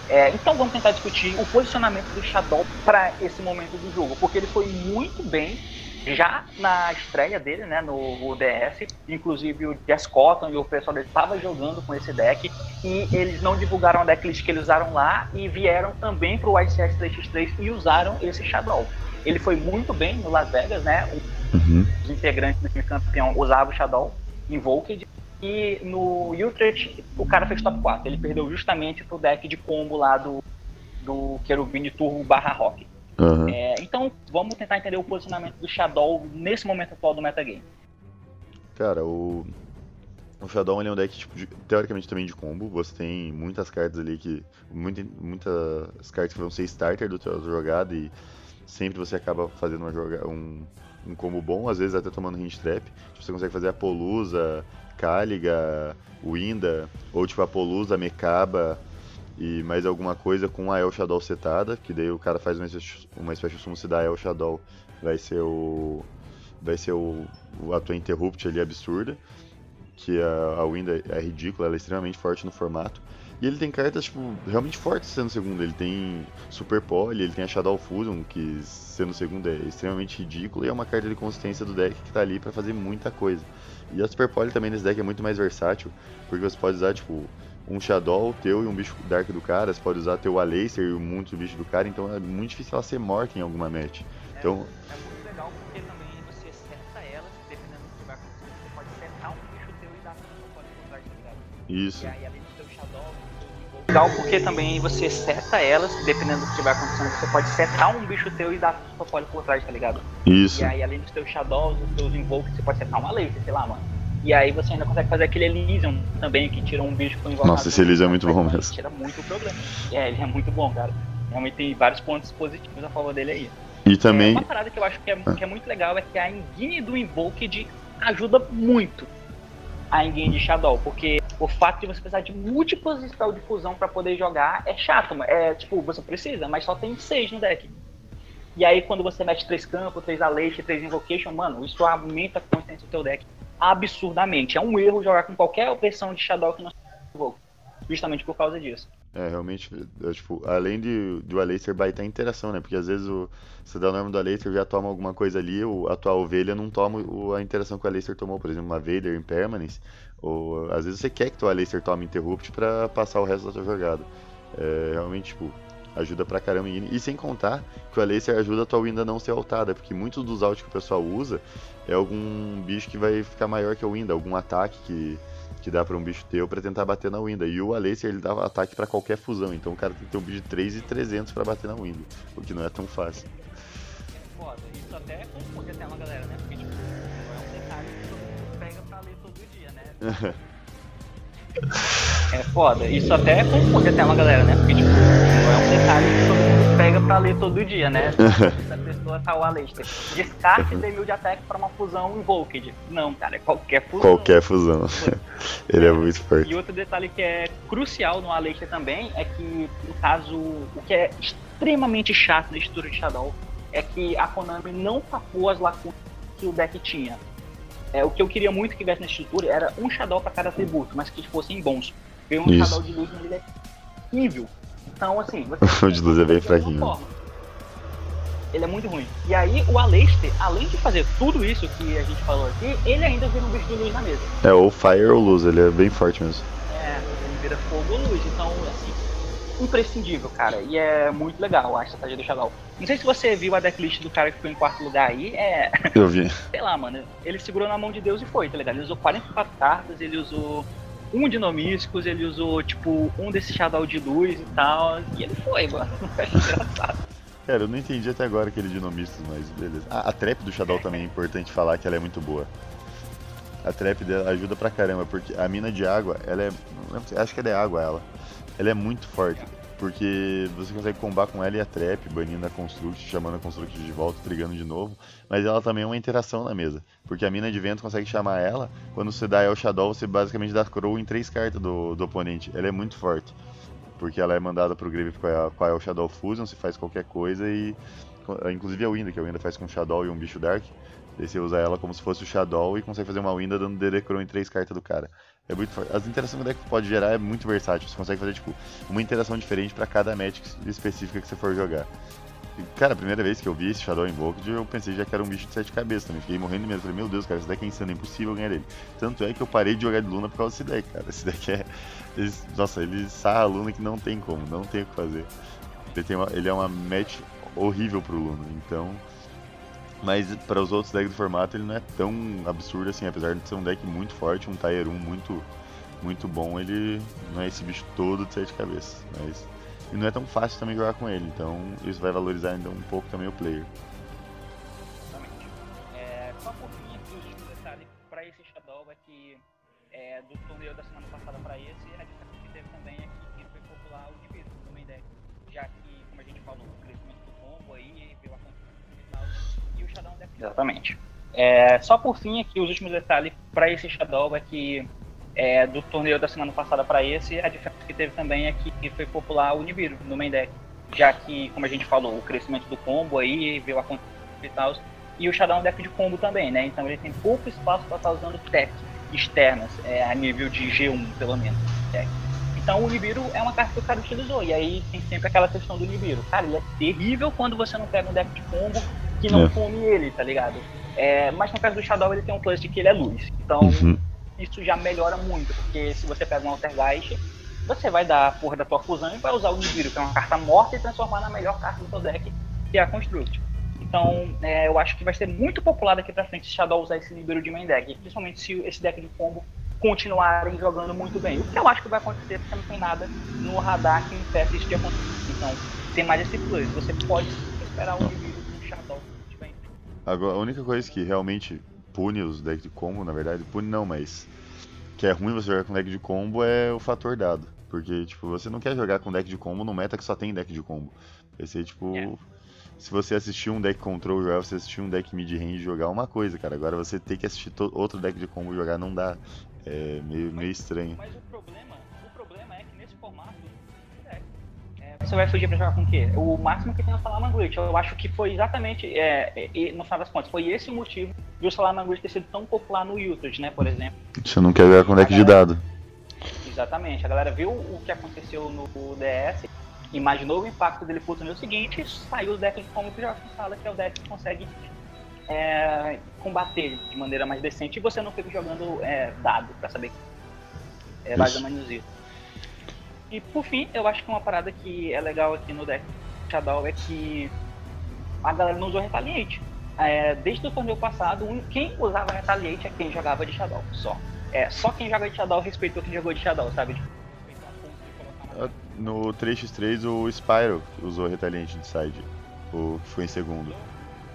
É, então vamos tentar discutir o posicionamento do Shadow para esse momento do jogo, porque ele foi muito bem já na estreia dele, né, no DS, inclusive o Jess Cotton e o pessoal dele estavam jogando com esse deck e eles não divulgaram a decklist que eles usaram lá e vieram também para o ICS 3x3 e usaram esse Shadow. Ele foi muito bem no Las Vegas, né? Uhum. Os integrantes do time campeão usavam o Shadow Invoked e no Utrecht o cara fez top 4. Ele perdeu justamente pro deck de combo lá do, do Cherubini Turbo barra Rock. Uhum. É, então vamos tentar entender o posicionamento do Shadow nesse momento atual do metagame. Cara, o. O Shadow ele é um deck, tipo, de- teoricamente também de combo. Você tem muitas cartas ali que. Muita, muitas cartas que vão ser starter do teu jogada e sempre você acaba fazendo uma joga, um, um combo bom, às vezes até tomando hint trap. Tipo, você consegue fazer a Polusa, Caliga, Winda, ou tipo a Polusa, Mecaba e mais alguma coisa com a El Shadow setada, que daí o cara faz uma, uma Special se dá El Shadow, vai ser o. Vai ser o, o a tua Interrupt ali absurda que a, a Winda é ridícula, ela é extremamente forte no formato. E ele tem cartas, tipo, realmente fortes sendo segundo. Ele tem Super Poly, ele tem a Shadow Fusion, que sendo segundo é extremamente ridículo, e é uma carta de consistência do deck que tá ali pra fazer muita coisa. E a Super Poly também nesse deck é muito mais versátil, porque você pode usar, tipo, um Shadow teu e um bicho Dark do cara, você pode usar teu Alacer e muitos bichos do cara, então é muito difícil ela ser morta em alguma match. Então, É muito legal porque também você seta ela, dependendo do que vai acontecer, você pode setar um bicho teu e dar pode isso. E aí legal porque também você seta elas, dependendo do que vai acontecendo, você pode setar um bicho teu e dar sua pole por trás, tá ligado? Isso. E aí além dos teus Shadows, dos teus Invokes, você pode setar uma laser, sei lá, mano. E aí você ainda consegue fazer aquele Elysium também, que tira um bicho com invocado. Nossa, esse Elysium é muito bom mesmo. Tira muito o problema. É, ele é muito bom, cara. Realmente tem vários pontos positivos a favor dele aí. E É, também. uma parada que eu acho que é, que é muito legal é que a engine do Invoked ajuda muito a engine de Shadow, porque o fato de você precisar de múltiplos spells de fusão pra poder jogar é chato, é tipo, você precisa, mas só tem seis no deck. E aí quando você mete três campos, três Aleixo, três Invocation, mano, isso aumenta a consistência do teu deck absurdamente. É um erro jogar com qualquer versão de Shadow que não Invoke, justamente por causa disso. É, realmente, é, tipo, além de, do Aleister baitar a interação, né? Porque às vezes o, você dá o nome do Aleister já toma alguma coisa ali, o, a tua ovelha não toma o- a interação que o Aleister tomou, por exemplo, uma Vader Impermanence, ou às vezes você quer que teu Aleister tome Interrupt pra passar o resto da tua jogada. É, realmente, tipo, ajuda pra caramba. E, e sem contar que o Aleister ajuda a tua Winda não ser altada, porque muitos dos altos que o pessoal usa é algum bicho que vai ficar maior que a Winda, algum ataque que que dá pra um bicho teu pra tentar bater na Winda. E o Aleister ele dá ataque pra qualquer fusão, então o cara tem que ter um bicho de 3 e 300 pra bater na Winda, o que não é tão fácil. Foda, isso até confunde até uma galera, né? Porque, tipo, é um detalhe que todo mundo pega pra ler todo dia, né? É foda, isso até confunde até uma galera, né? Porque, tipo, é um detalhe que todo mundo pega pra ler todo dia, né? Se a pessoa tá o Aleister. Descarte Demil de ataque pra uma fusão Invoked. Não, cara, é qualquer fusão. Qualquer fusão. ele é muito E forte. outro detalhe que é crucial no Aleister também é que, no caso, o que é extremamente chato na estrutura de Shadow é que a Konami não tapou as lacunas que o deck tinha. É, o que eu queria muito que tivesse na estrutura era um Shadow para cada atributo, mas que fossem bons. Porque um Isso. Shadow de luz ele é horrível. Então, assim, você O de luz é bem fraquinho. Ele é muito ruim. E aí, o Aleister, além de fazer tudo isso que a gente falou aqui, ele ainda vira um bicho de luz na mesa. É, ou Fire ou Luz, ele é bem forte mesmo. É, ele vira fogo ou luz. Então, assim, imprescindível, cara. E é muito legal a estratégia do Shadow. Não sei se você viu a decklist do cara que ficou em quarto lugar aí. É, Eu vi. sei lá, mano. Ele segurou na mão de Deus e foi, tá ligado? Ele usou 44 cartas, ele usou um de ele usou, tipo, um desse Shadow de luz e tal. E ele foi, mano. Cara, eu não entendi até agora aquele Dinomistas, mas beleza. Ah, a trap do Shadow também é importante falar que ela é muito boa. A trap dela ajuda pra caramba, porque a mina de água, ela é. Acho que ela é água ela. Ela é muito forte. Porque você consegue combar com ela e a trap, banindo a Construct, chamando a Construct de volta, trigando de novo. Mas ela também é uma interação na mesa. Porque a mina de vento consegue chamar ela. Quando você dá El Shadow, você basicamente dá Crow em três cartas do, do oponente. Ela é muito forte. Porque ela é mandada pro Grave com a, com a El Shadow Fusion, você faz qualquer coisa e inclusive a Winda, que a Winda faz com um Shadow e um bicho Dark. Daí você usa ela como se fosse o Shadow e consegue fazer uma Winda dando Dedecron em três cartas do cara. É muito As interações que o deck pode gerar é muito versátil. Você consegue fazer tipo uma interação diferente para cada match específica que você for jogar. E, cara, a primeira vez que eu vi esse Shadow Invoked, eu pensei já que era um bicho de sete cabeças também. Fiquei morrendo medo. Falei, meu Deus, cara, esse deck é insano, é impossível ganhar ele. Tanto é que eu parei de jogar de Luna por causa desse deck, cara. Esse deck é. Nossa, ele sarra a Luna que não tem como, não tem o que fazer. Ele, tem uma... ele é uma match horrível pro Luna, então mas para os outros decks do formato ele não é tão absurdo assim, apesar de ser um deck muito forte, um Tier 1 muito, muito bom, ele não é esse bicho todo de sete cabeças. Mas e não é tão fácil também jogar com ele, então isso vai valorizar ainda um pouco também o player. É, só por fim aqui, os últimos detalhes para esse Shadow é que é, do torneio da semana passada para esse, a diferença que teve também é que foi popular o Nibiru no main deck, já que, como a gente falou, o crescimento do combo aí, veio a e tal, e o Shadow é um deck de combo também, né? Então ele tem pouco espaço para estar tá usando tech externas, é, a nível de G1, pelo menos. Então o Nibiru é uma carta que o cara utilizou, e aí tem sempre aquela questão do Nibiru. Cara, ele é terrível quando você não pega um deck de combo que não é. come ele, tá ligado? É, mas no caso do Shadow ele tem um plus de que ele é luz. Então uhum. isso já melhora muito, porque se você pega um Altergeist, você vai dar a porra da tua fusão e vai usar o Nibiru, que é uma carta morta, e transformar na melhor carta do seu deck, que é a Construct. Então, é, eu acho que vai ser muito popular daqui pra frente se Shadow usar esse Nibiru de main deck, principalmente se esse deck de combo continuarem jogando muito bem. O que eu acho que vai acontecer, porque não tem nada no radar que impeça isso de acontecer. Então, tem mais esse plus. Você pode esperar o Nibiru do Shadow. Agora, a única coisa que realmente pune os decks de combo, na verdade, pune não, mas que é ruim você jogar com deck de combo é o fator dado. Porque, tipo, você não quer jogar com deck de combo no meta que só tem deck de combo. Vai ser, tipo... Yeah. Se você assistir um deck control jogar, você assistir um deck mid-range jogar é uma coisa, cara. Agora você ter que assistir outro deck de combo jogar não dá. É meio, meio estranho. Mas o você vai fugir pra jogar com o quê? O máximo que tem é o Salaman Glitch. Eu acho que foi exatamente, é, no final das contas, foi esse o motivo de o Salaman Glitch ter sido tão popular no YouTube, né, por exemplo. Você não quer jogar com deck de dado. Exatamente. A galera viu o que aconteceu no DS, imaginou o impacto dele pro torneio seguinte saiu o deck de como que já fala que é o deck que consegue é, combater de maneira mais decente e você não fica jogando é, dado pra saber. É mais ou menos isso. E por fim, eu acho que uma parada que é legal aqui no deck Shadow é que a galera não usou Retaliate. É, desde o torneio passado, quem usava Retaliate é quem jogava de Shadow, só. É, só quem joga de Shadow respeitou quem jogou de Shadow, sabe? No 3x3 o Spyro usou Retaliate de side, o que foi em segundo.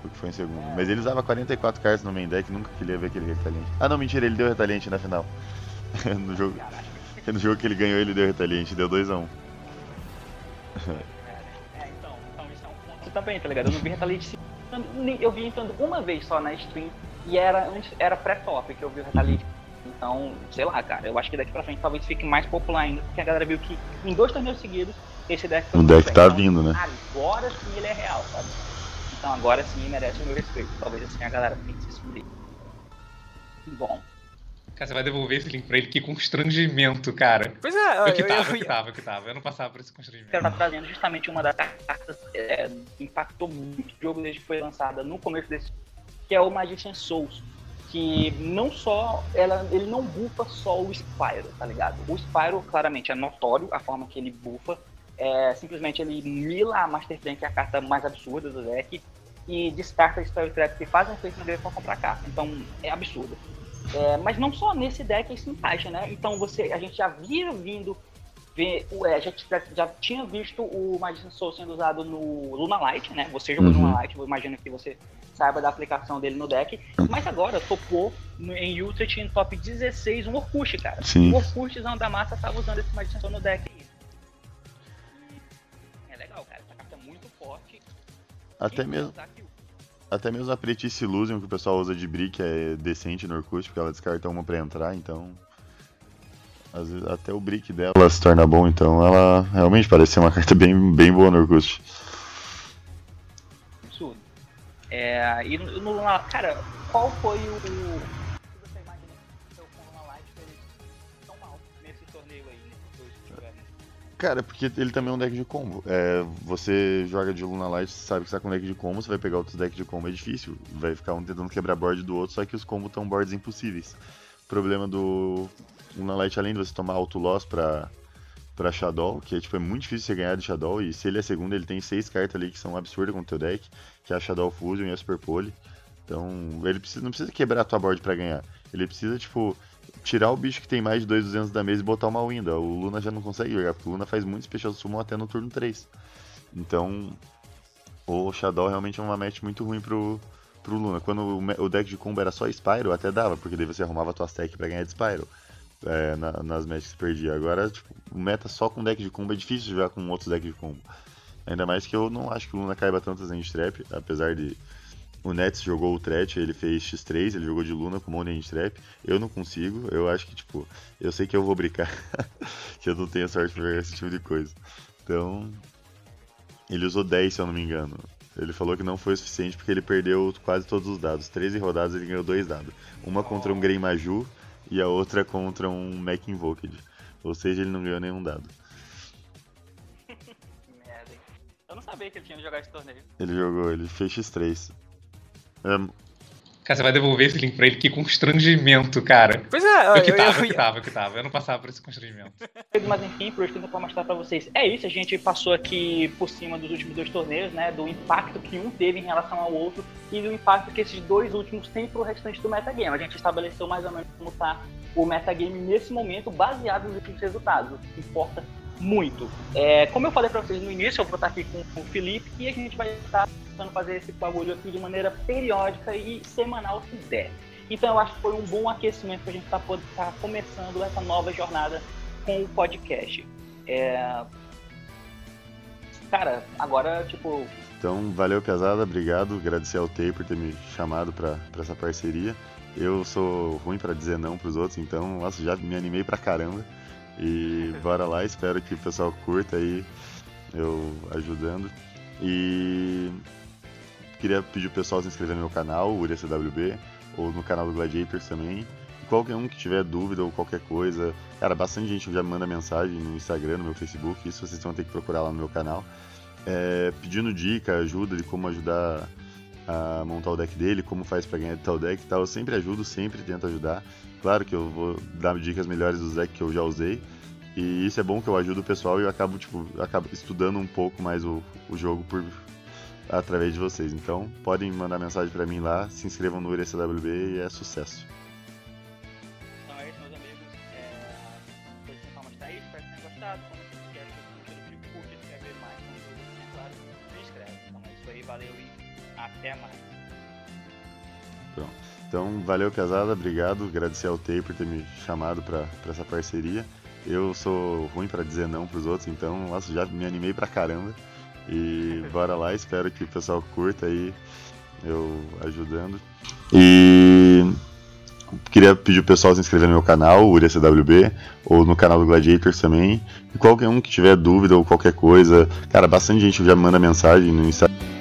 O que foi em segundo. Mas ele usava 44 cartas no main deck, nunca queria ver aquele Retaliante. Ah não, mentira, ele deu Retaliante na final. no jogo. No jogo que ele ganhou, ele deu retaliante, deu 2x1. Um. É, então, então isso é um ponto também, tá ligado? Eu não vi retaliante eu vi entrando uma vez só na stream e era, era pré-top que eu vi o retaliante. Então, sei lá, cara, eu acho que daqui pra frente talvez fique mais popular ainda, porque a galera viu que em dois torneios seguidos esse deck foi O deck tá então, vindo, né? Agora sim ele é real, sabe? Então agora sim merece o meu respeito. Talvez assim a galera pense isso por Bom, Cara, você vai devolver esse link pra ele, que constrangimento, cara. Pois é, eu que tava, eu, eu, que tava, eu que tava. Eu não passava por esse constrangimento. Ela tá trazendo justamente uma das cartas é, que impactou muito o jogo desde que foi lançada no começo desse que é o Magician Souls. Que não só. Ela, ele não bufa só o Spyro, tá ligado? O Spyro, claramente, é notório a forma que ele bufa. É, simplesmente ele mila a Master Plan, que é a carta mais absurda do deck, e descarta a Spell Trap que faz um efeito no pra comprar carta. Então é absurdo. É, mas não só nesse deck isso encaixa, né? Então você, a gente já via vindo ver, é, já, já tinha visto o Magician Soul sendo usado no Luna Light, né? Você jogou uhum. Luna Light, eu imagino que você saiba da aplicação dele no deck. Mas agora topou no, em Ultra em top 16 um Orkut, cara. Sim. O Orkutzão da massa tava usando esse Magician Soul no deck. É legal, cara. Essa carta é muito forte. Até mesmo. Até mesmo a Pretice Illusion que o pessoal usa de brick é decente no Orkut, porque ela descarta uma pra entrar, então. Às vezes até o brick dela se torna bom, então ela realmente parece ser uma carta bem, bem boa no Orkut. Absurdo. É, e no, no, cara, qual foi o. Cara, porque ele também é um deck de combo. É, você joga de Luna Light, sabe que você tá com deck de combo, você vai pegar outros decks de combo, é difícil. Vai ficar um tentando quebrar board do outro, só que os combos estão boards impossíveis. O problema do Luna Light, além de você tomar auto loss pra, pra Shadow, que é, tipo, é muito difícil você ganhar de Shadow, e se ele é segundo, ele tem seis cartas ali que são absurdas com o teu deck, que é a Shadow Fusion e a Super Pole. Então, ele precisa, não precisa quebrar a tua board para ganhar. Ele precisa, tipo, tirar o bicho que tem mais de 2,200 da mesa e botar uma Winda. O Luna já não consegue jogar, porque o Luna faz muito Special Summon até no turno 3. Então, o Shadow realmente é uma match muito ruim pro, pro Luna. Quando o, o deck de combo era só Spyro, até dava, porque daí você arrumava tuas tech pra ganhar de Spyro. É, na, nas matches que perdia. Agora, tipo, meta só com deck de combo é difícil jogar com outros decks de combo. Ainda mais que eu não acho que o Luna caiba tantas em trap, apesar de o Nets jogou o Threat, ele fez X3, ele jogou de Luna com Money Trap. Eu não consigo, eu acho que, tipo, eu sei que eu vou brincar, que eu não tenho sorte pra jogar esse tipo de coisa. Então, ele usou 10, se eu não me engano. Ele falou que não foi o suficiente porque ele perdeu quase todos os dados. 13 rodadas ele ganhou dois dados. Uma contra um Grey Maju e a outra contra um Mac Invoked. Ou seja, ele não ganhou nenhum dado. Merda, hein? Eu não sabia que ele tinha jogado esse torneio. Ele jogou, ele fez X3. É... Cara, você vai devolver esse link pra ele, que constrangimento, cara. Pois é, eu, eu que tava, eu, eu, que tava, eu que tava. Eu não passava por esse constrangimento. Mas enfim, por hoje tenho pra mostrar pra vocês. É isso, a gente passou aqui por cima dos últimos dois torneios, né? Do impacto que um teve em relação ao outro e do impacto que esses dois últimos têm pro restante do metagame. A gente estabeleceu mais ou menos como tá o metagame nesse momento, baseado nos últimos resultados. O que importa muito. É, como eu falei para vocês no início, eu vou estar aqui com o Felipe e a gente vai estar tentando fazer esse bagulho aqui de maneira periódica e semanal se der. Então eu acho que foi um bom aquecimento para a gente estar tá, tá começando essa nova jornada com o podcast. É... Cara, agora, tipo. Então, valeu, pesada, obrigado. Agradecer ao Tay por ter me chamado para essa parceria. Eu sou ruim para dizer não para os outros, então, nossa, já me animei pra caramba. E bora lá, espero que o pessoal curta aí eu ajudando. E queria pedir o pessoal se inscrever no meu canal, o UriaCWB, ou no canal do Gladiators também. Qualquer um que tiver dúvida ou qualquer coisa, cara, bastante gente já manda mensagem no Instagram, no meu Facebook, isso vocês vão ter que procurar lá no meu canal. É, pedindo dica, ajuda de como ajudar a montar o deck dele, como faz para ganhar de tal deck e tal. Eu sempre ajudo, sempre tento ajudar. Claro que eu vou dar dicas melhores dos decks que eu já usei. E isso é bom que eu ajudo o pessoal e eu acabo, tipo, acabo estudando um pouco mais o, o jogo por através de vocês. Então, podem mandar mensagem para mim lá, se inscrevam no URCWB e é sucesso. Valeu, pesada, obrigado. Agradecer ao Tay por ter me chamado para essa parceria. Eu sou ruim para dizer não para os outros, então, nossa, já me animei pra caramba. E bora lá, espero que o pessoal curta aí eu ajudando. E queria pedir o pessoal se inscrever no meu canal, o UriaCWB, ou no canal do Gladiators também. E qualquer um que tiver dúvida ou qualquer coisa, cara, bastante gente já manda mensagem no Instagram